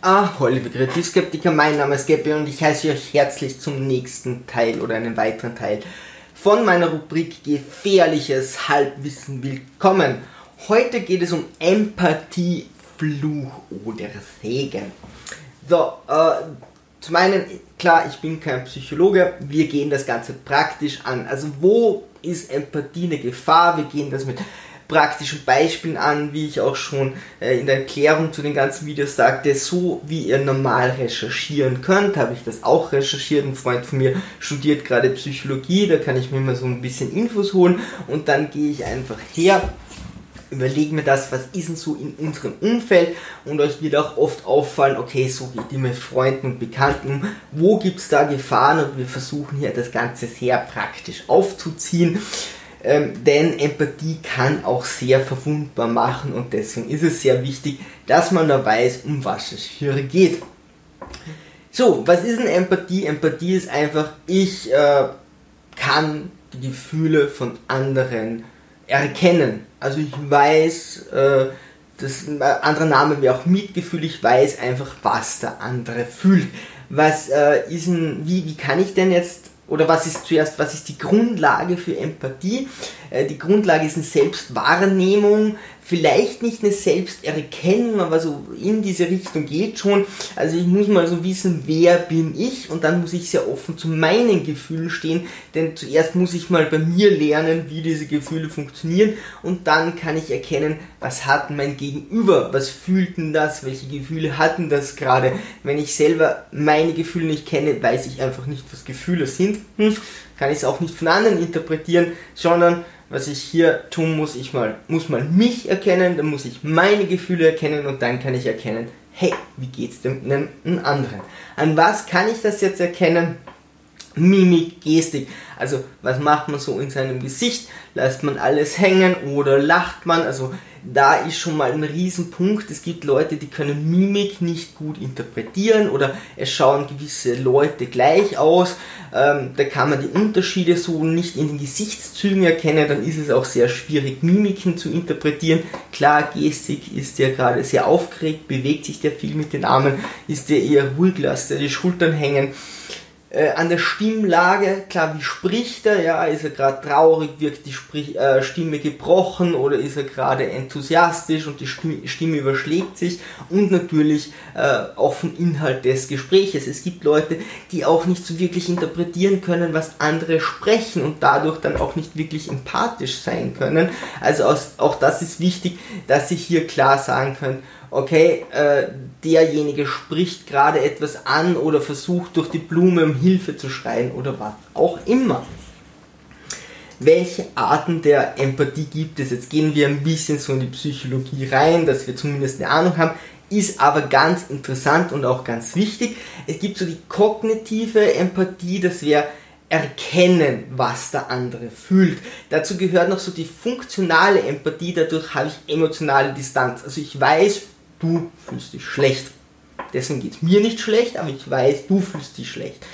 Ahoi, liebe Kreativskeptiker, mein Name ist Gabby und ich heiße euch herzlich zum nächsten Teil oder einem weiteren Teil von meiner Rubrik Gefährliches Halbwissen willkommen. Heute geht es um Empathie, Fluch oder Segen. So, äh, zum einen, klar, ich bin kein Psychologe, wir gehen das Ganze praktisch an. Also wo ist Empathie eine Gefahr? Wir gehen das mit praktischen Beispielen an, wie ich auch schon äh, in der Erklärung zu den ganzen Videos sagte, so wie ihr normal recherchieren könnt, habe ich das auch recherchiert. Ein Freund von mir studiert gerade Psychologie, da kann ich mir mal so ein bisschen Infos holen und dann gehe ich einfach her überlege mir das, was ist denn so in unserem Umfeld und euch wird auch oft auffallen, okay, so geht ihr mit Freunden und Bekannten, wo gibt es da Gefahren und wir versuchen hier das Ganze sehr praktisch aufzuziehen. Ähm, denn Empathie kann auch sehr verwundbar machen und deswegen ist es sehr wichtig, dass man da weiß, um was es hier geht. So, was ist denn Empathie? Empathie ist einfach, ich äh, kann die Gefühle von anderen erkennen. Also ich weiß, äh, das äh, andere Name wäre auch Mitgefühl, ich weiß einfach, was der andere fühlt. Was äh, ist denn, wie, wie kann ich denn jetzt oder was ist zuerst, was ist die Grundlage für Empathie? Äh, die Grundlage ist eine Selbstwahrnehmung, vielleicht nicht eine Selbsterkennung, aber so in diese Richtung geht schon. Also ich muss mal so wissen, wer bin ich und dann muss ich sehr offen zu meinen Gefühlen stehen, denn zuerst muss ich mal bei mir lernen, wie diese Gefühle funktionieren und dann kann ich erkennen, was hat mein Gegenüber, was fühlt denn das, welche Gefühle hatten das gerade. Wenn ich selber meine Gefühle nicht kenne, weiß ich einfach nicht, was Gefühle sind, hm, kann ich es auch nicht von anderen interpretieren, sondern was ich hier tun muss, ich mal, muss mal mich erkennen, dann muss ich meine Gefühle erkennen und dann kann ich erkennen, hey, wie geht's dem einem anderen? An was kann ich das jetzt erkennen? Mimik, Gestik. Also was macht man so in seinem Gesicht? Lässt man alles hängen oder lacht man? Also da ist schon mal ein Riesenpunkt. Es gibt Leute, die können Mimik nicht gut interpretieren oder es schauen gewisse Leute gleich aus. Ähm, da kann man die Unterschiede so nicht in den Gesichtszügen erkennen. Dann ist es auch sehr schwierig, Mimiken zu interpretieren. Klar, Gestik ist der gerade sehr aufgeregt, bewegt sich der viel mit den Armen, ist der eher ruhig, lässt er die Schultern hängen. Äh, an der Stimmlage, klar, wie spricht er, ja, ist er gerade traurig, wirkt die Sprich äh, Stimme gebrochen oder ist er gerade enthusiastisch und die Stimme, überschlägt sich und natürlich äh, auch vom Inhalt des Gespräches. Es gibt Leute, die auch nicht so wirklich interpretieren können, was andere sprechen und dadurch dann auch nicht wirklich empathisch sein können. Also aus, auch das ist wichtig, dass ich hier klar sagen kann, okay, äh, derjenige spricht gerade etwas an oder versucht durch die Blume um Hilfe zu schreien oder was auch immer. Welche Arten der Empathie gibt es? Jetzt gehen wir ein bisschen so in die Psychologie rein, dass wir zumindest eine Ahnung haben. Ist aber ganz interessant und auch ganz wichtig. Es gibt so die kognitive Empathie, das wäre erkennen, was der andere fühlt. Dazu gehört noch so die funktionale Empathie, dadurch habe ich emotionale Distanz. Also ich weiß, du fühlst dich schlecht. Deswegen geht es mir nicht schlecht, aber ich weiß, du fühlst dich schlecht.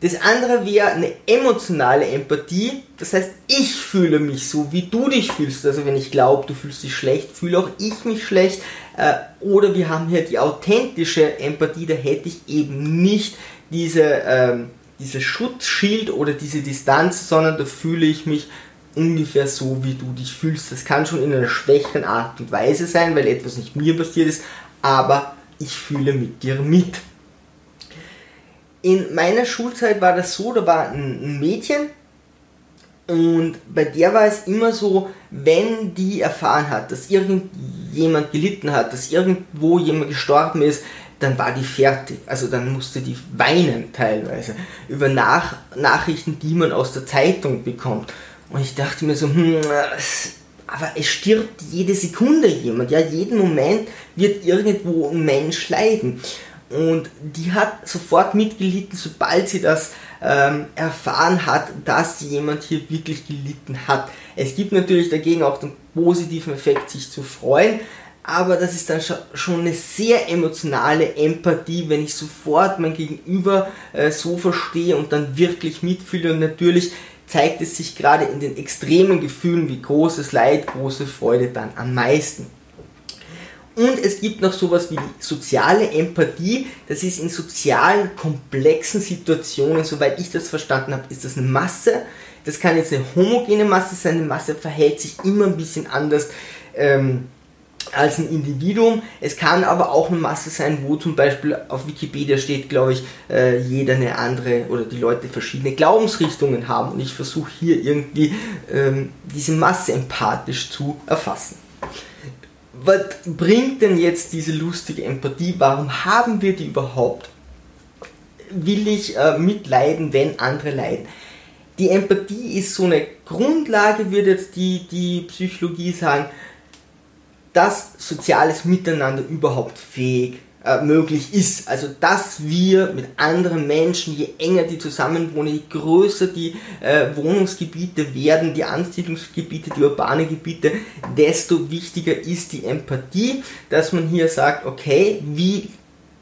Das andere wäre eine emotionale Empathie. Das heißt, ich fühle mich so, wie du dich fühlst. Also wenn ich glaube, du fühlst dich schlecht, fühle auch ich mich schlecht. Äh, oder wir haben hier die authentische Empathie. Da hätte ich eben nicht diese, ähm, diese Schutzschild oder diese Distanz, sondern da fühle ich mich ungefähr so, wie du dich fühlst. Das kann schon in einer schwächeren Art und Weise sein, weil etwas nicht mir passiert ist, aber ich fühle mit dir mit. In meiner Schulzeit war das so, da war ein Mädchen und bei der war es immer so, wenn die erfahren hat, dass irgendjemand gelitten hat, dass irgendwo jemand gestorben ist, dann war die fertig. Also dann musste die weinen teilweise über Nach Nachrichten, die man aus der Zeitung bekommt. Und ich dachte mir so, hm, aber es stirbt jede Sekunde jemand, ja, jeden Moment wird irgendwo ein Mensch leiden. Und die hat sofort mitgelitten, sobald sie das ähm, erfahren hat, dass jemand hier wirklich gelitten hat. Es gibt natürlich dagegen auch den positiven Effekt, sich zu freuen, aber das ist dann schon eine sehr emotionale Empathie, wenn ich sofort mein Gegenüber äh, so verstehe und dann wirklich mitfühle und natürlich zeigt es sich gerade in den extremen Gefühlen wie großes Leid, große Freude dann am meisten. Und es gibt noch sowas wie soziale Empathie. Das ist in sozialen, komplexen Situationen, soweit ich das verstanden habe, ist das eine Masse. Das kann jetzt eine homogene Masse sein. Eine Masse verhält sich immer ein bisschen anders ähm, als ein Individuum. Es kann aber auch eine Masse sein, wo zum Beispiel auf Wikipedia steht, glaube ich, äh, jeder eine andere oder die Leute verschiedene Glaubensrichtungen haben. Und ich versuche hier irgendwie ähm, diese Masse empathisch zu erfassen was bringt denn jetzt diese lustige Empathie? Warum haben wir die überhaupt? Will ich äh, mitleiden, wenn andere leiden? Die Empathie ist so eine Grundlage, würde jetzt die, die Psychologie sagen, dass soziales Miteinander überhaupt fähig äh, möglich ist. Also dass wir mit anderen Menschen, je enger die zusammenwohnen, je größer die äh, Wohnungsgebiete werden, die Ansiedlungsgebiete, die urbane Gebiete, desto wichtiger ist die Empathie, dass man hier sagt, okay, wie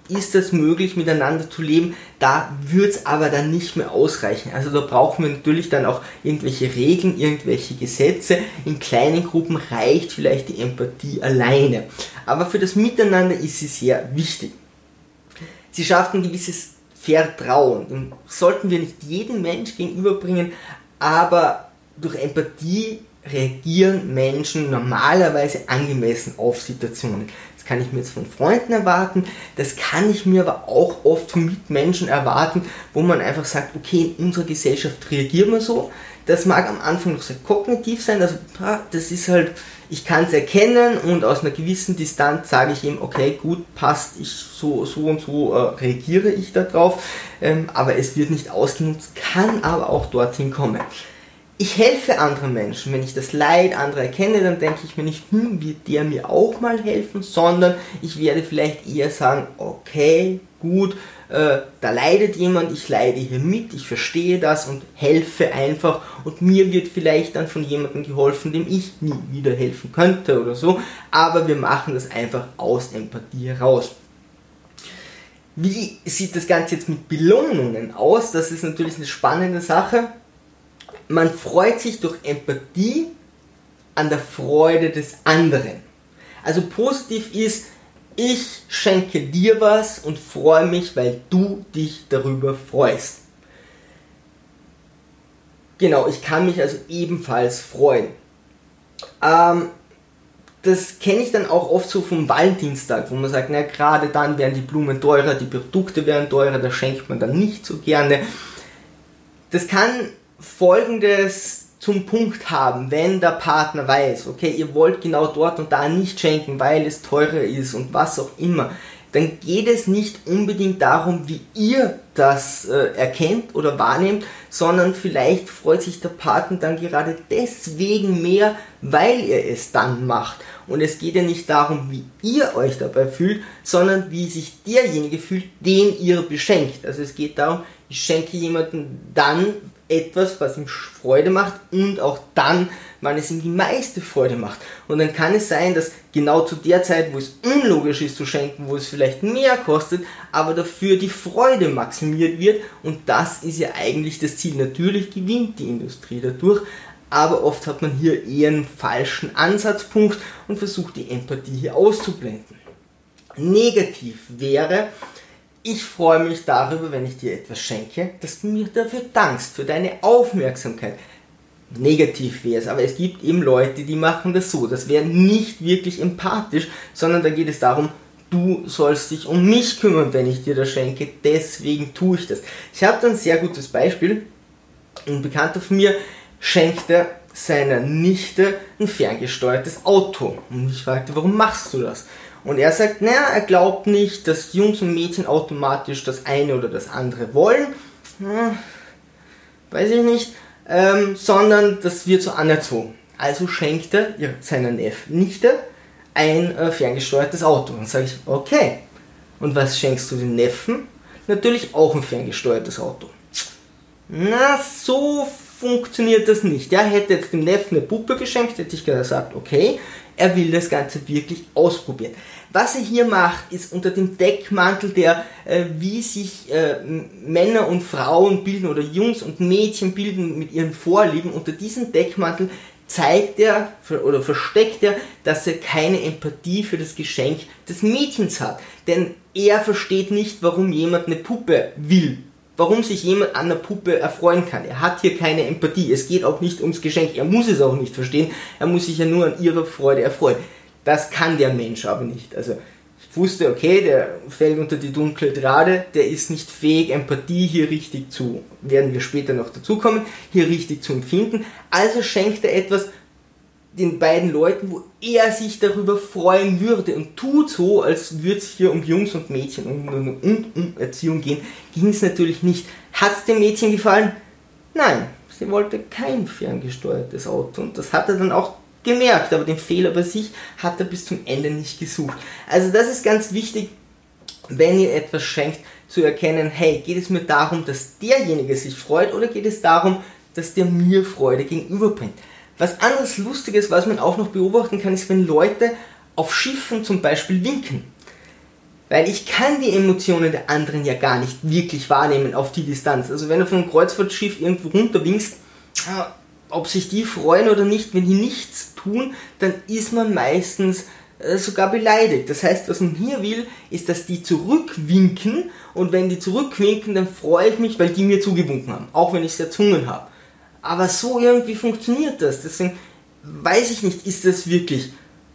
ist es möglich, miteinander zu leben. Da wird es aber dann nicht mehr ausreichen. Also da brauchen wir natürlich dann auch irgendwelche Regeln, irgendwelche Gesetze. In kleinen Gruppen reicht vielleicht die Empathie alleine. Aber für das Miteinander ist sie sehr wichtig. Sie schafft ein gewisses Vertrauen. Und sollten wir nicht jedem Mensch gegenüberbringen, aber durch Empathie reagieren Menschen normalerweise angemessen auf Situationen. Das kann ich mir jetzt von Freunden erwarten, das kann ich mir aber auch oft von Mitmenschen erwarten, wo man einfach sagt, okay, in unserer Gesellschaft reagieren wir so. Das mag am Anfang noch sehr kognitiv sein, also das ist halt, ich kann es erkennen und aus einer gewissen Distanz sage ich ihm, okay, gut, passt, ich so, so und so äh, reagiere ich darauf, ähm, aber es wird nicht ausgenutzt, kann aber auch dorthin kommen ich helfe anderen Menschen. Wenn ich das Leid anderer erkenne, dann denke ich mir nicht, hm, wird der mir auch mal helfen, sondern ich werde vielleicht eher sagen, okay, gut, äh, da leidet jemand, ich leide hier mit, ich verstehe das und helfe einfach und mir wird vielleicht dann von jemandem geholfen, dem ich nie wieder helfen könnte oder so, aber wir machen das einfach aus Empathie heraus. Wie sieht das Ganze jetzt mit Belohnungen aus? Das ist natürlich eine spannende Sache man freut sich durch Empathie an der Freude des anderen. Also positiv ist, ich schenke dir was und freue mich, weil du dich darüber freust. Genau, ich kann mich also ebenfalls freuen. Ähm, das kenne ich dann auch oft so vom Valentinstag, wo man sagt, na gerade dann werden die Blumen teurer, die Produkte werden teurer, da schenkt man dann nicht so gerne. Das kann folgendes zum Punkt haben, wenn der Partner weiß, okay, ihr wollt genau dort und da nicht schenken, weil es teurer ist und was auch immer, dann geht es nicht unbedingt darum, wie ihr das äh, erkennt oder wahrnehmt, sondern vielleicht freut sich der Partner dann gerade deswegen mehr, weil er es dann macht. Und es geht ja nicht darum, wie ihr euch dabei fühlt, sondern wie sich derjenige fühlt, den ihr beschenkt. Also es geht darum, ich schenke jemanden dann, etwas, was ihm Freude macht und auch dann, wann es ihm die meiste Freude macht. Und dann kann es sein, dass genau zu der Zeit, wo es unlogisch ist zu schenken, wo es vielleicht mehr kostet, aber dafür die Freude maximiert wird und das ist ja eigentlich das Ziel. Natürlich gewinnt die Industrie dadurch, aber oft hat man hier eher einen falschen Ansatzpunkt und versucht die Empathie hier auszublenden. Negativ wäre, ich freue mich darüber, wenn ich dir etwas schenke, dass du mir dafür dankst, für deine Aufmerksamkeit. Negativ wäre es, aber es gibt eben Leute, die machen das so. Das wäre nicht wirklich empathisch, sondern da geht es darum, du sollst dich um mich kümmern, wenn ich dir das schenke, deswegen tue ich das. Ich habe da ein sehr gutes Beispiel. Ein Bekannter von mir schenkte seiner Nichte ein ferngesteuertes Auto. Und ich fragte, warum machst du das? Und er sagt, naja, er glaubt nicht, dass Jungs und Mädchen automatisch das eine oder das andere wollen. Hm, weiß ich nicht. Ähm, sondern das wird so anerzogen. Also schenkt er seiner Neff Nichte ein äh, ferngesteuertes Auto. Und sage ich, okay. Und was schenkst du den Neffen? Natürlich auch ein ferngesteuertes Auto. Na, so funktioniert das nicht. Er hätte jetzt dem Neffen eine Puppe geschenkt, hätte ich gesagt, okay, er will das Ganze wirklich ausprobieren. Was er hier macht, ist unter dem Deckmantel der, äh, wie sich äh, Männer und Frauen bilden oder Jungs und Mädchen bilden mit ihren Vorlieben, unter diesem Deckmantel zeigt er oder versteckt er, dass er keine Empathie für das Geschenk des Mädchens hat. Denn er versteht nicht, warum jemand eine Puppe will. Warum sich jemand an einer Puppe erfreuen kann. Er hat hier keine Empathie. Es geht auch nicht ums Geschenk. Er muss es auch nicht verstehen. Er muss sich ja nur an ihrer Freude erfreuen. Das kann der Mensch aber nicht. Also ich wusste, okay, der fällt unter die dunkle Drade, der ist nicht fähig, Empathie hier richtig zu, werden wir später noch dazukommen, hier richtig zu empfinden. Also schenkt er etwas, den beiden Leuten, wo er sich darüber freuen würde und tut so, als würde es hier um Jungs und Mädchen und um, um, um Erziehung gehen, ging es natürlich nicht. Hat es dem Mädchen gefallen? Nein, sie wollte kein ferngesteuertes Auto und das hat er dann auch gemerkt, aber den Fehler bei sich hat er bis zum Ende nicht gesucht. Also das ist ganz wichtig, wenn ihr etwas schenkt, zu erkennen, hey, geht es mir darum, dass derjenige sich freut oder geht es darum, dass der mir Freude gegenüberbringt? Was anderes Lustiges, was man auch noch beobachten kann, ist, wenn Leute auf Schiffen zum Beispiel winken. Weil ich kann die Emotionen der anderen ja gar nicht wirklich wahrnehmen auf die Distanz. Also wenn du von einem Kreuzfahrtschiff irgendwo runter winkst, ah, ob sich die freuen oder nicht, wenn die nichts tun, dann ist man meistens äh, sogar beleidigt. Das heißt, was man hier will, ist, dass die zurückwinken und wenn die zurückwinken, dann freue ich mich, weil die mir zugewunken haben, auch wenn ich es erzwungen habe. Aber so irgendwie funktioniert das. Deswegen weiß ich nicht, ist das wirklich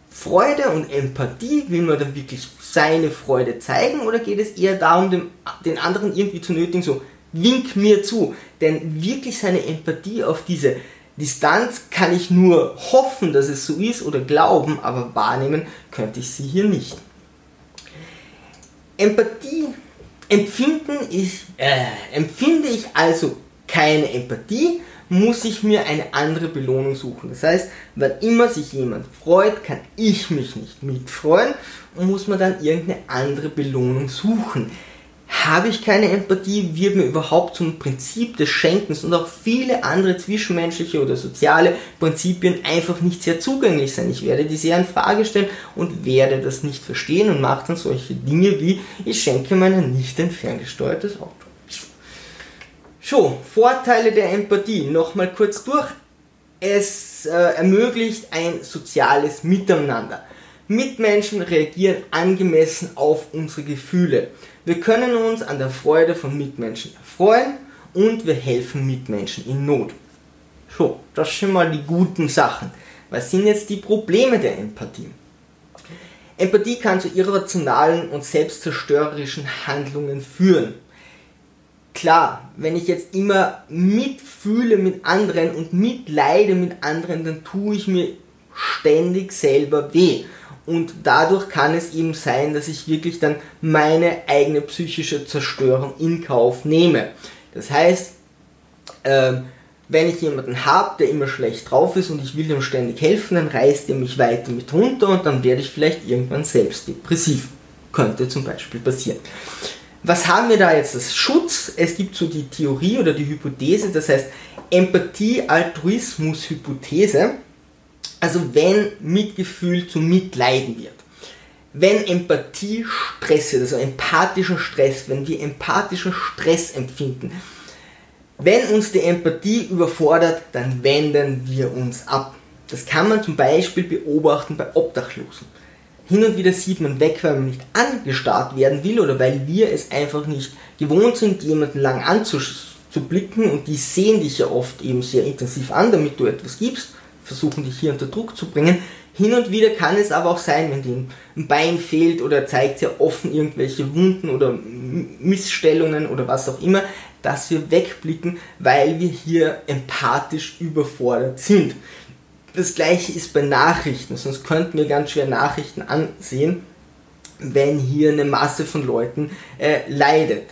Freude und Empathie? Will man dann wirklich seine Freude zeigen oder geht es eher darum, dem, den anderen irgendwie zu nötigen, so wink mir zu? Denn wirklich seine Empathie auf diese Distanz kann ich nur hoffen, dass es so ist oder glauben, aber wahrnehmen könnte ich sie hier nicht. Empathie empfinden ich, äh, empfinde ich also keine Empathie, muss ich mir eine andere Belohnung suchen. Das heißt, wenn immer sich jemand freut, kann ich mich nicht mitfreuen und muss man dann irgendeine andere Belohnung suchen. Habe ich keine Empathie, wird mir überhaupt zum Prinzip des Schenkens und auch viele andere zwischenmenschliche oder soziale Prinzipien einfach nicht sehr zugänglich sein. Ich werde die sehr in Frage stellen und werde das nicht verstehen und mache dann solche Dinge wie ich schenke meiner nicht ein ferngesteuertes Auto. So, Vorteile der Empathie. Nochmal kurz durch. Es äh, ermöglicht ein soziales Miteinander. Mitmenschen reagieren angemessen auf unsere Gefühle. Wir können uns an der Freude von Mitmenschen erfreuen und wir helfen Mitmenschen in Not. So, das sind mal die guten Sachen. Was sind jetzt die Probleme der Empathie? Empathie kann zu irrationalen und selbstzerstörerischen Handlungen führen klar, wenn ich jetzt immer mitfühle mit anderen und mitleide mit anderen, dann tue ich mir ständig selber weh. Und dadurch kann es eben sein, dass ich wirklich dann meine eigene psychische Zerstörung in Kauf nehme. Das heißt, ähm, wenn ich jemanden habe, der immer schlecht drauf ist und ich will ihm ständig helfen, dann reißt er mich weiter mit runter und dann werde ich vielleicht irgendwann selbst depressiv. Könnte zum Beispiel passieren. Was haben wir da jetzt als Schutz? Es gibt so die Theorie oder die Hypothese, das heißt Empathie-Altruismus-Hypothese. Also wenn Mitgefühl zu Mitleiden wird. Wenn Empathie Stress wird, also empathischer Stress, wenn wir empathischer Stress empfinden, wenn uns die Empathie überfordert, dann wenden wir uns ab. Das kann man zum Beispiel beobachten bei Obdachlosen. Hin und wieder sieht man weg, weil man nicht angestarrt werden will oder weil wir es einfach nicht gewohnt sind, jemanden lang anzublicken und die sehen dich ja oft eben sehr intensiv an, damit du etwas gibst, versuchen dich hier unter Druck zu bringen. Hin und wieder kann es aber auch sein, wenn dir ein Bein fehlt oder zeigt sehr offen irgendwelche Wunden oder Missstellungen oder was auch immer, dass wir wegblicken, weil wir hier empathisch überfordert sind. Das gleiche ist bei Nachrichten, sonst könnten wir ganz schwer Nachrichten ansehen, wenn hier eine Masse von Leuten äh, leidet.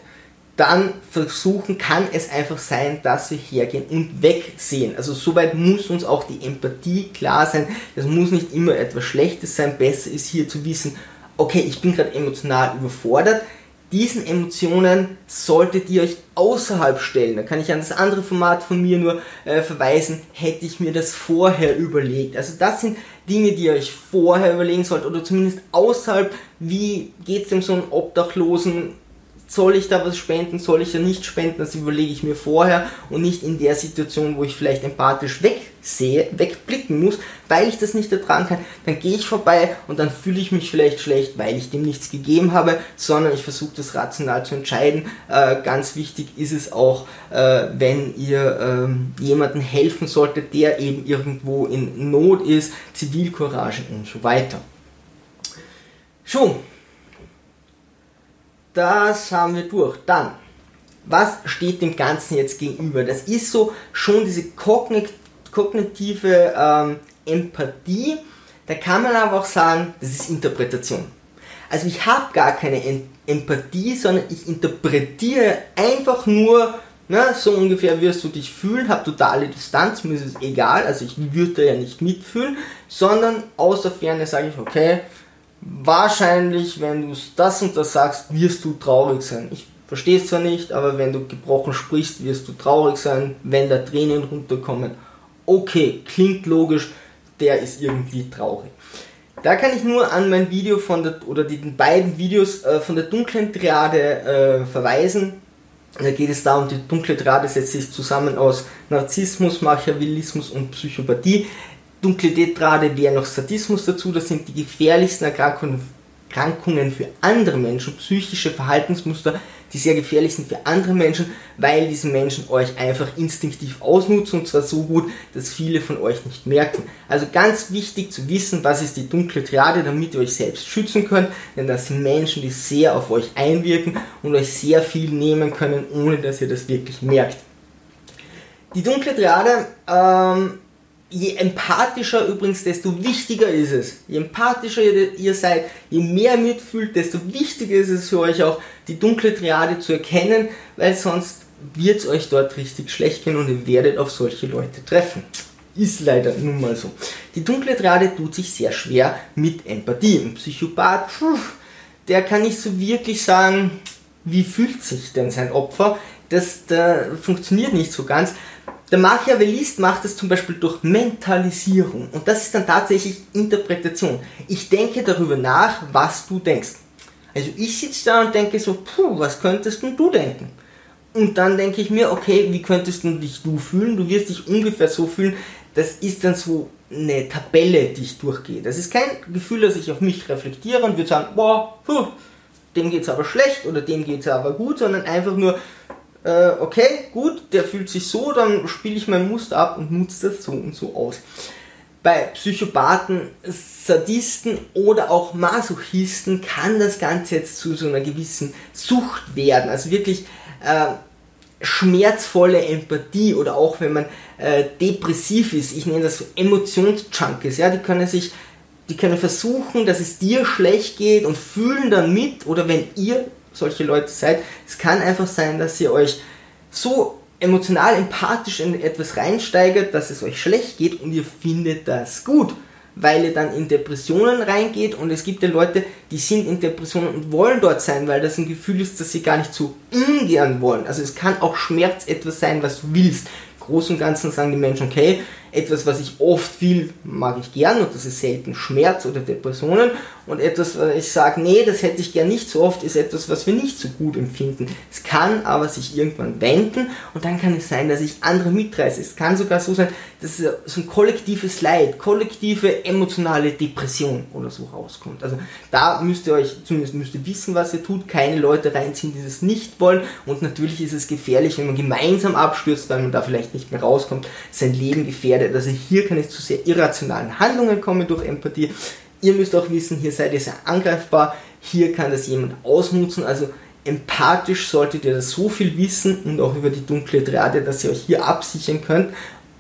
Dann versuchen kann es einfach sein, dass wir hergehen und wegsehen. Also soweit muss uns auch die Empathie klar sein. Das muss nicht immer etwas Schlechtes sein. Besser ist hier zu wissen, okay, ich bin gerade emotional überfordert diesen Emotionen solltet ihr euch außerhalb stellen. Da kann ich an das andere Format von mir nur äh, verweisen, hätte ich mir das vorher überlegt. Also das sind Dinge, die ihr euch vorher überlegen sollt oder zumindest außerhalb, wie geht es dem so einem Obdachlosen, soll ich da was spenden, soll ich da nicht spenden, das überlege ich mir vorher und nicht in der Situation, wo ich vielleicht empathisch wegsehe, wegblicken muss, weil ich das nicht ertragen kann. Dann gehe ich vorbei und dann fühle ich mich vielleicht schlecht, weil ich dem nichts gegeben habe, sondern ich versuche das rational zu entscheiden. Äh, ganz wichtig ist es auch, äh, wenn ihr ähm, jemandem helfen solltet, der eben irgendwo in Not ist, Zivilcourage und so weiter. Schon, das haben wir durch. Dann, was steht dem Ganzen jetzt gegenüber? Das ist so schon diese kognitive ähm, Empathie. Da kann man aber auch sagen, das ist Interpretation. Also ich habe gar keine Empathie, sondern ich interpretiere einfach nur, na, so ungefähr wirst du dich fühlen, habe totale Distanz, mir ist es egal, also ich würde ja nicht mitfühlen, sondern außer Ferne sage ich, okay, wahrscheinlich, wenn du das und das sagst, wirst du traurig sein. Ich verstehe es zwar nicht, aber wenn du gebrochen sprichst, wirst du traurig sein, wenn da Tränen runterkommen. Okay, klingt logisch, der ist irgendwie traurig. Da kann ich nur an mein Video von der, oder die beiden Videos äh, von der dunklen Triade äh, verweisen. Da geht es darum, die dunkle Triade setzt sich zusammen aus Narzissmus, Machiavellismus und Psychopathie dunkle Tetrade wäre noch Sadismus dazu, das sind die gefährlichsten Erkrankungen für andere Menschen, psychische Verhaltensmuster, die sehr gefährlich sind für andere Menschen, weil diese Menschen euch einfach instinktiv ausnutzen und zwar so gut, dass viele von euch nicht merken. Also ganz wichtig zu wissen, was ist die dunkle Triade, damit ihr euch selbst schützen könnt, denn das sind Menschen, die sehr auf euch einwirken und euch sehr viel nehmen können, ohne dass ihr das wirklich merkt. Die dunkle Triade ähm, je empathischer übrigens, desto wichtiger ist es. Je empathischer ihr, seid, je mehr mitfühlt, desto wichtiger ist es für euch auch, die dunkle Triade zu erkennen, weil sonst wird es euch dort richtig schlecht gehen und ihr werdet auf solche Leute treffen. Ist leider nun mal so. Die dunkle Triade tut sich sehr schwer mit Empathie. Ein Psychopath, der kann nicht so wirklich sagen, wie fühlt sich denn sein Opfer. Das, das funktioniert nicht so ganz. Der Machiavellist macht es zum Beispiel durch Mentalisierung und das ist dann tatsächlich Interpretation. Ich denke darüber nach, was du denkst. Also ich sitze da und denke so, puh, was könntest du denken? Und dann denke ich mir, okay, wie könntest du dich du fühlen? Du wirst dich ungefähr so fühlen. Das ist dann so eine Tabelle, die ich durchgehe. Das ist kein Gefühl, dass ich auf mich reflektiere und würde sagen, boah, puh, dem geht's aber schlecht oder dem geht's aber gut, sondern einfach nur, äh, okay, gut, der fühlt sich so, dann spiele ich mein Muster ab und nutze das so und so aus. Bei Psychopathen, Sadisten oder auch Masochisten kann das Ganze jetzt zu so einer gewissen Sucht werden. Also wirklich äh, schmerzvolle Empathie oder auch wenn man äh, depressiv ist, ich nenne das Emotionsjunkies, ja, die können sich, die können versuchen, dass es dir schlecht geht und fühlen dann mit oder wenn ihr solche Leute seid. Es kann einfach sein, dass ihr euch so emotional empathisch in etwas reinsteigert, dass es euch schlecht geht und ihr findet das gut, weil ihr dann in Depressionen reingeht und es gibt ja Leute, die sind in Depressionen und wollen dort sein, weil das ein Gefühl ist, dass sie gar nicht so ungern wollen. Also es kann auch Schmerz etwas sein, was du willst. Groß und Ganzen sagen die Menschen, okay, etwas, was ich oft viel mag ich gern und das ist selten Schmerz oder Depressionen und etwas, was ich sage, nee, das hätte ich gern nicht so oft, ist etwas, was wir nicht so gut empfinden. Es kann aber sich irgendwann wenden und dann kann es sein, dass ich andere mitreiße. Es kann sogar so sein, dass so ein kollektives Leid, kollektive emotionale Depression oder so rauskommt. Also da müsst ihr euch, zumindest müsst ihr wissen, was ihr tut, keine Leute reinziehen, die das nicht wollen und natürlich ist es gefährlich, wenn man gemeinsam abstürzt, weil man da vielleicht nicht mehr rauskommt, sein Leben gefährdet werdet. Also hier kann es zu sehr irrationalen Handlungen kommen durch Empathie. Ihr müsst auch wissen, hier seid ihr sehr angreifbar. Hier kann das jemand ausnutzen. Also empathisch solltet ihr das so viel wissen und auch über die dunkle Triade, dass ihr euch hier absichern könnt.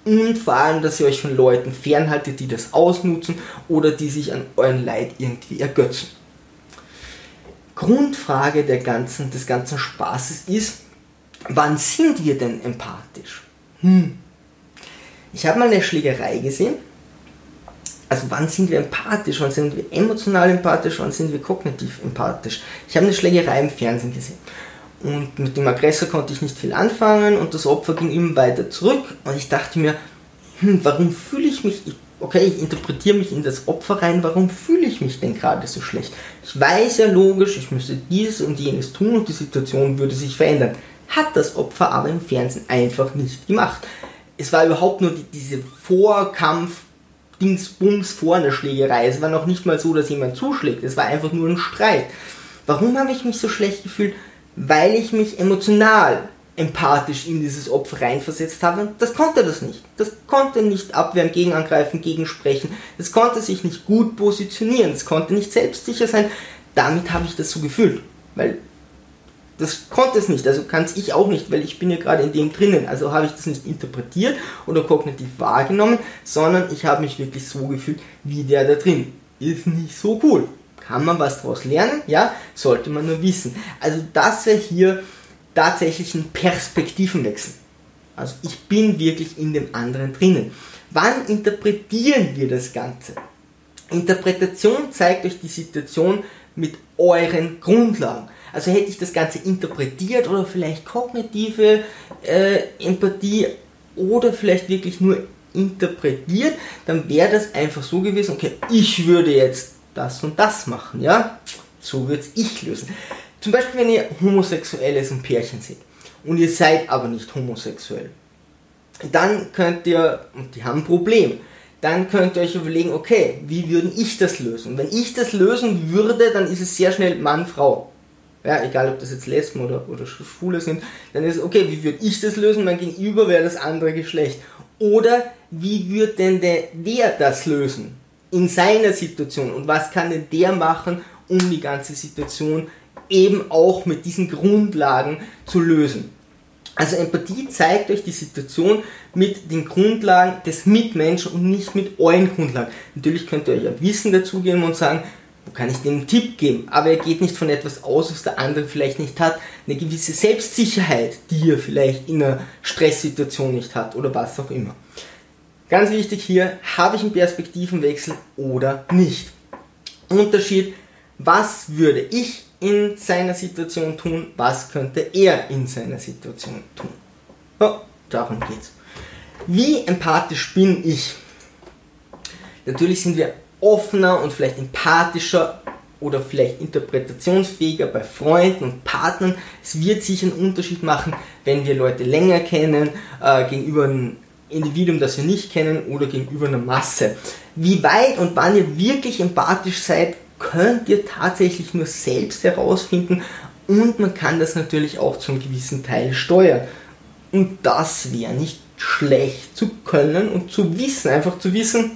Und vor allem, dass ihr euch von Leuten fernhaltet, die das ausnutzen oder die sich an euren Leid irgendwie ergötzen. Grundfrage der ganzen, des ganzen Spaßes ist, wann sind wir denn empathisch? Hm. Ich habe mal eine Schlägerei gesehen. Also wann sind wir empathisch, wann sind wir emotional empathisch, wann sind wir kognitiv empathisch. Ich habe eine Schlägerei im Fernsehen gesehen. Und mit dem Aggressor konnte ich nicht viel anfangen und das Opfer ging immer weiter zurück. Und ich dachte mir, hm, warum fühle ich mich, okay, ich interpretiere mich in das Opfer rein, warum fühle ich ich mich denn gerade so schlecht? Ich weiß ja logisch, ich müsste dieses und jenes tun und die Situation würde sich verändern. Hat das Opfer aber im Fernsehen einfach nicht gemacht. Es war überhaupt nur die, diese Vorkampf, Dingsbums einer Schlägerei. Es war noch nicht mal so, dass jemand zuschlägt. Es war einfach nur ein Streit. Warum habe ich mich so schlecht gefühlt? Weil ich mich emotional empathisch in dieses Opfer reinversetzt habe. Das konnte das nicht. Das konnte nicht abwehren, gegenangreifen, gegensprechen. Das konnte sich nicht gut positionieren. Das konnte nicht selbstsicher sein. Damit habe ich das so gefühlt. Weil das konnte es nicht. Also kann es ich auch nicht, weil ich bin ja gerade in dem drinnen. Also habe ich das nicht interpretiert oder kognitiv wahrgenommen, sondern ich habe mich wirklich so gefühlt wie der da drin. Ist nicht so cool. Kann man was daraus lernen? Ja, sollte man nur wissen. Also das wäre hier tatsächlich ein Perspektivenwechsel. Also ich bin wirklich in dem anderen drinnen. Wann interpretieren wir das Ganze? Interpretation zeigt euch die Situation mit euren Grundlagen. Also hätte ich das Ganze interpretiert oder vielleicht kognitive äh, Empathie oder vielleicht wirklich nur interpretiert, dann wäre das einfach so gewesen, okay, ich würde jetzt das und das machen, ja? So würde ich lösen. Zum Beispiel, wenn ihr homosexuelles und Pärchen seht und ihr seid aber nicht homosexuell, dann könnt ihr, und die haben ein Problem, dann könnt ihr euch überlegen, okay, wie würden ich das lösen? wenn ich das lösen würde, dann ist es sehr schnell Mann-Frau. Ja, egal ob das jetzt Lesben oder, oder Schwule sind, dann ist es, okay, wie würde ich das lösen? Mein Gegenüber wäre das andere Geschlecht. Oder wie würde denn der, der das lösen? In seiner Situation. Und was kann denn der machen, um die ganze Situation eben auch mit diesen Grundlagen zu lösen. Also Empathie zeigt euch die Situation mit den Grundlagen des Mitmenschen und nicht mit euren Grundlagen. Natürlich könnt ihr euch ja Wissen dazugeben und sagen, kann ich dem einen Tipp geben? Aber er geht nicht von etwas aus, was der andere vielleicht nicht hat. Eine gewisse Selbstsicherheit, die er vielleicht in einer Stresssituation nicht hat oder was auch immer. Ganz wichtig hier, habe ich einen Perspektivenwechsel oder nicht? Unterschied, was würde ich in seiner Situation tun, was könnte er in seiner Situation tun. Ja, darum geht's. Wie empathisch bin ich? Natürlich sind wir offener und vielleicht empathischer oder vielleicht interpretationsfähiger bei Freunden und Partnern. Es wird sicher einen Unterschied machen, wenn wir Leute länger kennen, äh, gegenüber einem Individuum, das wir nicht kennen oder gegenüber einer Masse. Wie weit und wann ihr wirklich empathisch seid, könnt ihr tatsächlich nur selbst herausfinden und man kann das natürlich auch zum gewissen Teil steuern. Und das wäre nicht schlecht zu können und zu wissen, einfach zu wissen,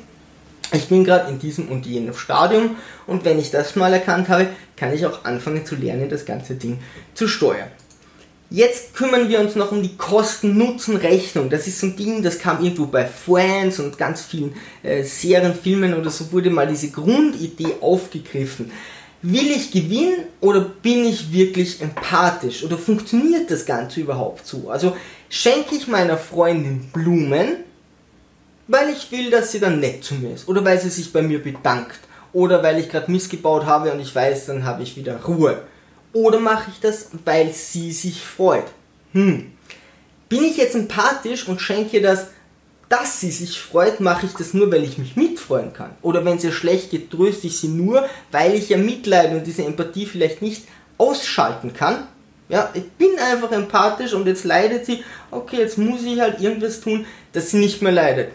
ich bin gerade in diesem und jenem Stadium und wenn ich das mal erkannt habe, kann ich auch anfangen zu lernen, das ganze Ding zu steuern. Jetzt kümmern wir uns noch um die Kosten-Nutzen-Rechnung. Das ist so ein Ding, das kam irgendwo bei Friends und ganz vielen äh, Serien, Filmen oder so wurde mal diese Grundidee aufgegriffen. Will ich gewinnen oder bin ich wirklich empathisch? Oder funktioniert das Ganze überhaupt so? Also schenke ich meiner Freundin Blumen, weil ich will, dass sie dann nett zu mir ist. Oder weil sie sich bei mir bedankt. Oder weil ich gerade missgebaut habe und ich weiß, dann habe ich wieder Ruhe. Oder mache ich das, weil sie sich freut? Hm. Bin ich jetzt empathisch und schenke das, dass sie sich freut, mache ich das nur, weil ich mich mitfreuen kann? Oder wenn es ihr schlecht geht, tröste ich sie nur, weil ich ja mitleide und diese Empathie vielleicht nicht ausschalten kann? Ja, ich bin einfach empathisch und jetzt leidet sie. Okay, jetzt muss ich halt irgendwas tun, dass sie nicht mehr leidet.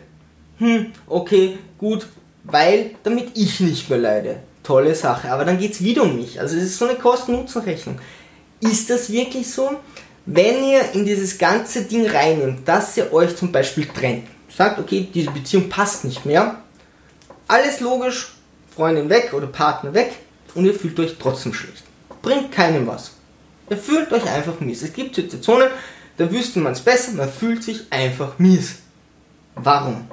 Hm, okay, gut, weil, damit ich nicht mehr leide tolle Sache. Aber dann geht es wieder um mich. Also es ist so eine Kosten-Nutzen-Rechnung. Ist das wirklich so? Wenn ihr in dieses ganze Ding reinnimmt, dass ihr euch zum Beispiel trennt, sagt, okay, diese Beziehung passt nicht mehr, alles logisch, Freundin weg oder Partner weg und ihr fühlt euch trotzdem schlecht. Bringt keinem was. Ihr fühlt euch einfach mies. Es gibt Situationen, da wüsste man es besser, man fühlt sich einfach mies. Warum?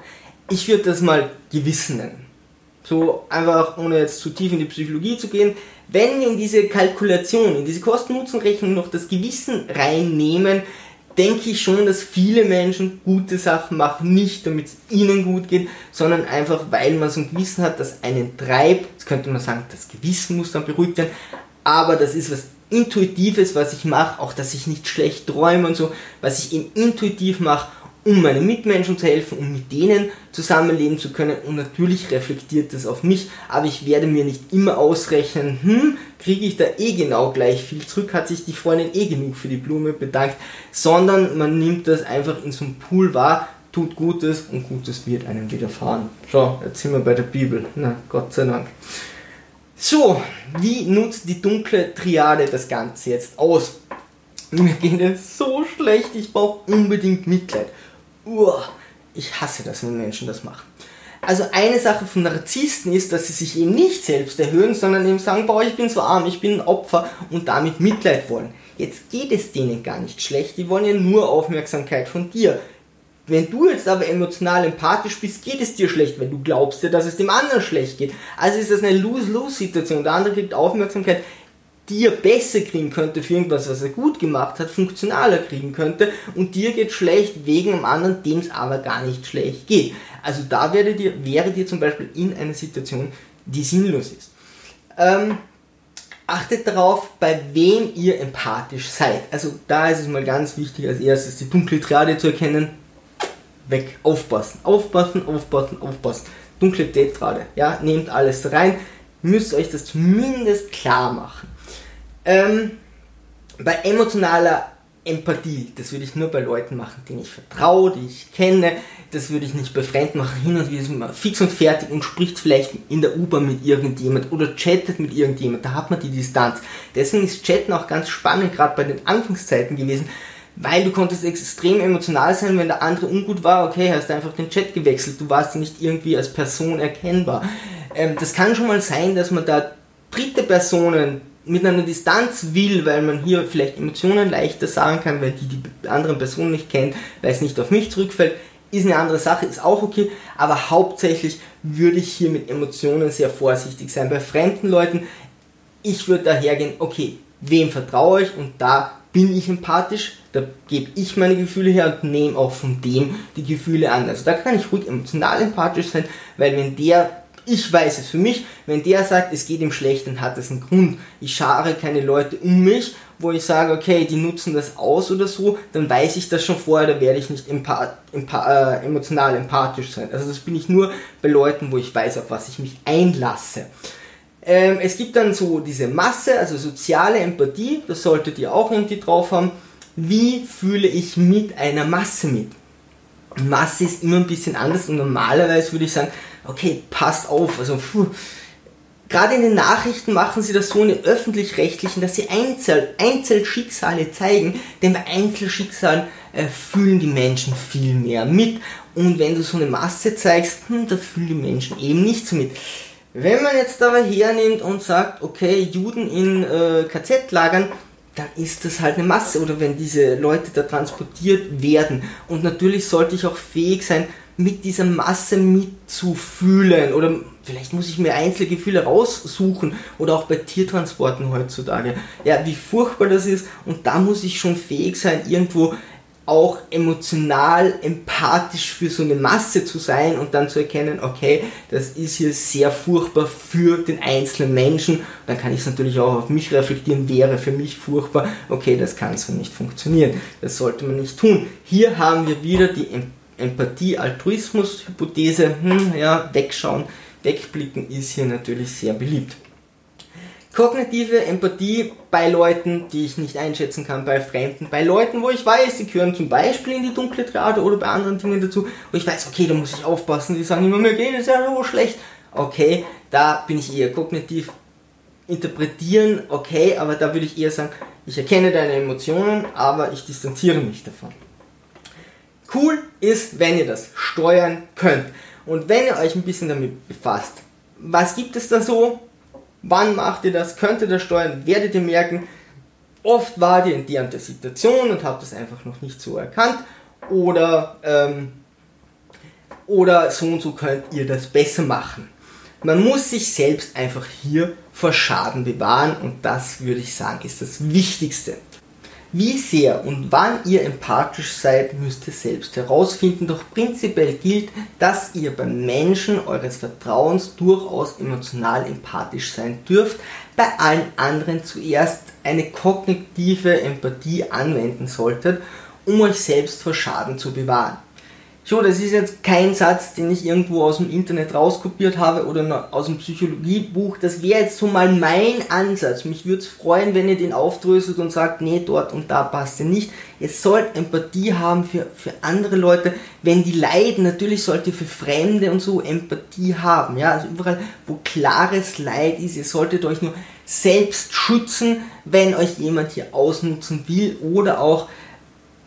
Ich würde das mal Gewissen nennen. So einfach ohne jetzt zu tief in die Psychologie zu gehen, wenn wir in diese Kalkulation, in diese Kosten-Nutzen-Rechnung noch das Gewissen reinnehmen, denke ich schon, dass viele Menschen gute Sachen machen, nicht damit es ihnen gut geht, sondern einfach, weil man so ein Gewissen hat, das einen treibt. Jetzt könnte man sagen, das Gewissen muss dann beruhigt werden, aber das ist was Intuitives, was ich mache, auch dass ich nicht schlecht träume und so, was ich eben intuitiv mache um meinen Mitmenschen zu helfen, um mit denen zusammenleben zu können und natürlich reflektiert das auf mich, aber ich werde mir nicht immer ausrechnen, hm, kriege ich da eh genau gleich viel zurück, hat sich die Freundin eh genug für die Blume bedankt, sondern man nimmt das einfach in so einem Pool wahr, tut Gutes und Gutes wird einem widerfahren. Schau, jetzt sind wir bei der Bibel, na Gott sei Dank. So, wie nutzt die dunkle Triade das Ganze jetzt aus? Mir geht es so schlecht, ich brauche unbedingt Mitleid. Uah, ich hasse das, wenn Menschen das machen. Also eine Sache von Narzissten ist, dass sie sich eben nicht selbst erhöhen, sondern eben sagen, boah, ich bin so arm, ich bin ein Opfer und damit Mitleid wollen. Jetzt geht es denen gar nicht schlecht, die wollen ja nur Aufmerksamkeit von dir. Wenn du jetzt aber emotional empathisch bist, geht es dir schlecht, weil du glaubst ja, dass es dem anderen schlecht geht. Also ist das eine Lose-Lose-Situation. Der andere kriegt Aufmerksamkeit, dir besser kriegen könnte für irgendwas, was er gut gemacht hat, funktionaler kriegen könnte und dir geht schlecht wegen einem anderen, dem es aber gar nicht schlecht geht. Also da wäre dir, wäre dir zum Beispiel in einer Situation, die sinnlos ist. Ähm, achtet darauf, bei wem ihr empathisch seid. Also da ist es mal ganz wichtig, als erstes die dunkle Triade zu erkennen. Weg, aufpassen, aufpassen, aufpassen, aufpassen. Dunkle Tetrade, ja, nehmt alles rein. Müsst euch das zumindest klar machen. Ähm, bei emotionaler Empathie, das würde ich nur bei Leuten machen, denen ich vertraue, die ich kenne. Das würde ich nicht bei Fremden machen. Hin und wieder ist man fix und fertig und spricht vielleicht in der U-Bahn mit irgendjemand oder chattet mit irgendjemand. Da hat man die Distanz. Deswegen ist Chatten auch ganz spannend, gerade bei den Anfangszeiten gewesen, weil du konntest extrem emotional sein, wenn der andere ungut war. Okay, hast einfach den Chat gewechselt. Du warst nicht irgendwie als Person erkennbar. Ähm, das kann schon mal sein, dass man da dritte Personen mit einer Distanz will, weil man hier vielleicht Emotionen leichter sagen kann, weil die die anderen Personen nicht kennt, weil es nicht auf mich zurückfällt, ist eine andere Sache, ist auch okay, aber hauptsächlich würde ich hier mit Emotionen sehr vorsichtig sein. Bei fremden Leuten, ich würde daher gehen, okay, wem vertraue ich und da bin ich empathisch, da gebe ich meine Gefühle her und nehme auch von dem die Gefühle an. Also da kann ich ruhig emotional empathisch sein, weil wenn der ich weiß es für mich, wenn der sagt, es geht ihm schlecht, dann hat das einen Grund. Ich schare keine Leute um mich, wo ich sage, okay, die nutzen das aus oder so, dann weiß ich das schon vorher, da werde ich nicht empath empath äh, emotional empathisch sein. Also das bin ich nur bei Leuten, wo ich weiß, auf was ich mich einlasse. Ähm, es gibt dann so diese Masse, also soziale Empathie, das solltet ihr auch irgendwie drauf haben. Wie fühle ich mit einer Masse mit? Masse ist immer ein bisschen anders und normalerweise würde ich sagen, okay, passt auf, also puh. Gerade in den Nachrichten machen sie das so in den öffentlich-rechtlichen, dass sie Einzel Einzelschicksale zeigen, denn bei Einzelschicksalen äh, fühlen die Menschen viel mehr mit. Und wenn du so eine Masse zeigst, hm, da fühlen die Menschen eben nicht so mit. Wenn man jetzt aber hernimmt und sagt, okay, Juden in äh, KZ-Lagern, dann ist das halt eine Masse oder wenn diese Leute da transportiert werden. Und natürlich sollte ich auch fähig sein, mit dieser Masse mitzufühlen oder vielleicht muss ich mir Einzelgefühle raussuchen oder auch bei Tiertransporten heutzutage. Ja, wie furchtbar das ist und da muss ich schon fähig sein, irgendwo auch emotional, empathisch für so eine Masse zu sein und dann zu erkennen, okay, das ist hier sehr furchtbar für den einzelnen Menschen. Dann kann ich es natürlich auch auf mich reflektieren, wäre für mich furchtbar, okay, das kann so nicht funktionieren. Das sollte man nicht tun. Hier haben wir wieder die Empathie-Altruismus-Hypothese, hm, ja, wegschauen, wegblicken ist hier natürlich sehr beliebt. Kognitive Empathie bei Leuten, die ich nicht einschätzen kann, bei Fremden, bei Leuten, wo ich weiß, sie gehören zum Beispiel in die dunkle Triade oder bei anderen Dingen dazu, wo ich weiß, okay, da muss ich aufpassen, die sagen immer, mir geht es ja so schlecht. Okay, da bin ich eher kognitiv interpretieren, okay, aber da würde ich eher sagen, ich erkenne deine Emotionen, aber ich distanziere mich davon. Cool ist, wenn ihr das steuern könnt. Und wenn ihr euch ein bisschen damit befasst, was gibt es da so? Wann macht ihr das? Könnt ihr das steuern? Werdet ihr merken, oft wart ihr in der und der Situation und habt das einfach noch nicht so erkannt. Oder, ähm, oder so und so könnt ihr das besser machen. Man muss sich selbst einfach hier vor Schaden bewahren und das würde ich sagen ist das Wichtigste. Wie sehr und wann ihr empathisch seid, müsst ihr selbst herausfinden, doch prinzipiell gilt, dass ihr beim Menschen eures Vertrauens durchaus emotional empathisch sein dürft, bei allen anderen zuerst eine kognitive Empathie anwenden solltet, um euch selbst vor Schaden zu bewahren. Schon, das ist jetzt kein Satz, den ich irgendwo aus dem Internet rauskopiert habe oder aus dem Psychologiebuch. Das wäre jetzt so mal mein Ansatz. Mich würde es freuen, wenn ihr den aufdröselt und sagt, nee, dort und da passt er nicht. Ihr sollt Empathie haben für, für andere Leute, wenn die leiden. Natürlich sollt ihr für Fremde und so Empathie haben. Ja, also überall, wo klares Leid ist, ihr solltet euch nur selbst schützen, wenn euch jemand hier ausnutzen will oder auch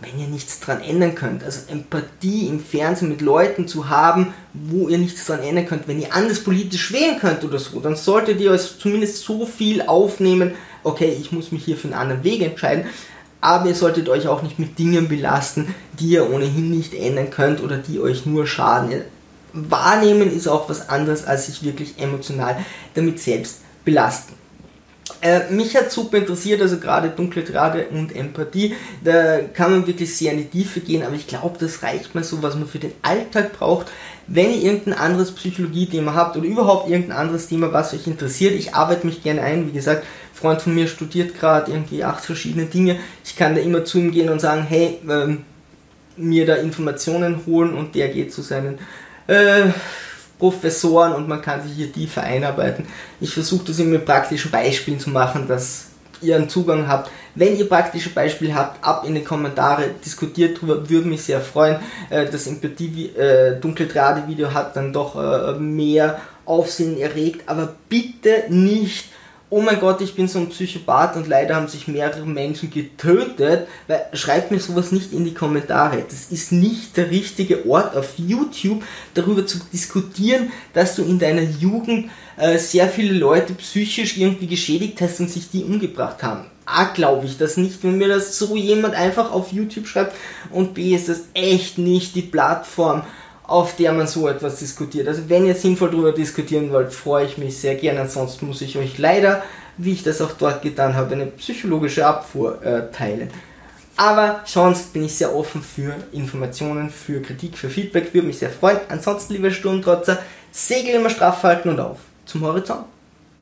wenn ihr nichts dran ändern könnt. Also Empathie im Fernsehen mit Leuten zu haben, wo ihr nichts dran ändern könnt. Wenn ihr anders politisch wählen könnt oder so, dann solltet ihr euch zumindest so viel aufnehmen, okay, ich muss mich hier für einen anderen Weg entscheiden, aber ihr solltet euch auch nicht mit Dingen belasten, die ihr ohnehin nicht ändern könnt oder die euch nur schaden. Wahrnehmen ist auch was anderes, als sich wirklich emotional damit selbst belasten. Äh, mich hat super interessiert, also gerade dunkle Trade und Empathie, da kann man wirklich sehr in die Tiefe gehen, aber ich glaube, das reicht mal so, was man für den Alltag braucht. Wenn ihr irgendein anderes Psychologie-Thema habt oder überhaupt irgendein anderes Thema, was euch interessiert, ich arbeite mich gerne ein. Wie gesagt, Freund von mir studiert gerade irgendwie acht verschiedene Dinge. Ich kann da immer zu ihm gehen und sagen, hey, ähm, mir da Informationen holen und der geht zu seinen äh, Professoren und man kann sich hier tiefer einarbeiten. Ich versuche das immer mit praktischen Beispielen zu machen, dass ihr einen Zugang habt. Wenn ihr praktische Beispiele habt, ab in die Kommentare, diskutiert drüber, würde mich sehr freuen. Äh, das Empathie äh, hat dann doch äh, mehr Aufsehen erregt, aber bitte nicht oh mein Gott, ich bin so ein Psychopath und leider haben sich mehrere Menschen getötet, weil schreibt mir sowas nicht in die Kommentare. Das ist nicht der richtige Ort auf YouTube, darüber zu diskutieren, dass du in deiner Jugend äh, sehr viele Leute psychisch irgendwie geschädigt hast und sich die umgebracht haben. A, glaube ich das nicht, wenn mir das so jemand einfach auf YouTube schreibt und B, ist das echt nicht die Plattform, auf der man so etwas diskutiert. Also wenn ihr sinnvoll darüber diskutieren wollt, freue ich mich sehr gerne. Ansonsten muss ich euch leider, wie ich das auch dort getan habe, eine psychologische Abfuhr äh, teilen. Aber sonst bin ich sehr offen für Informationen, für Kritik, für Feedback, würde mich sehr freuen. Ansonsten, liebe Sturmtrotzer, Segel immer straff halten und auf zum Horizont.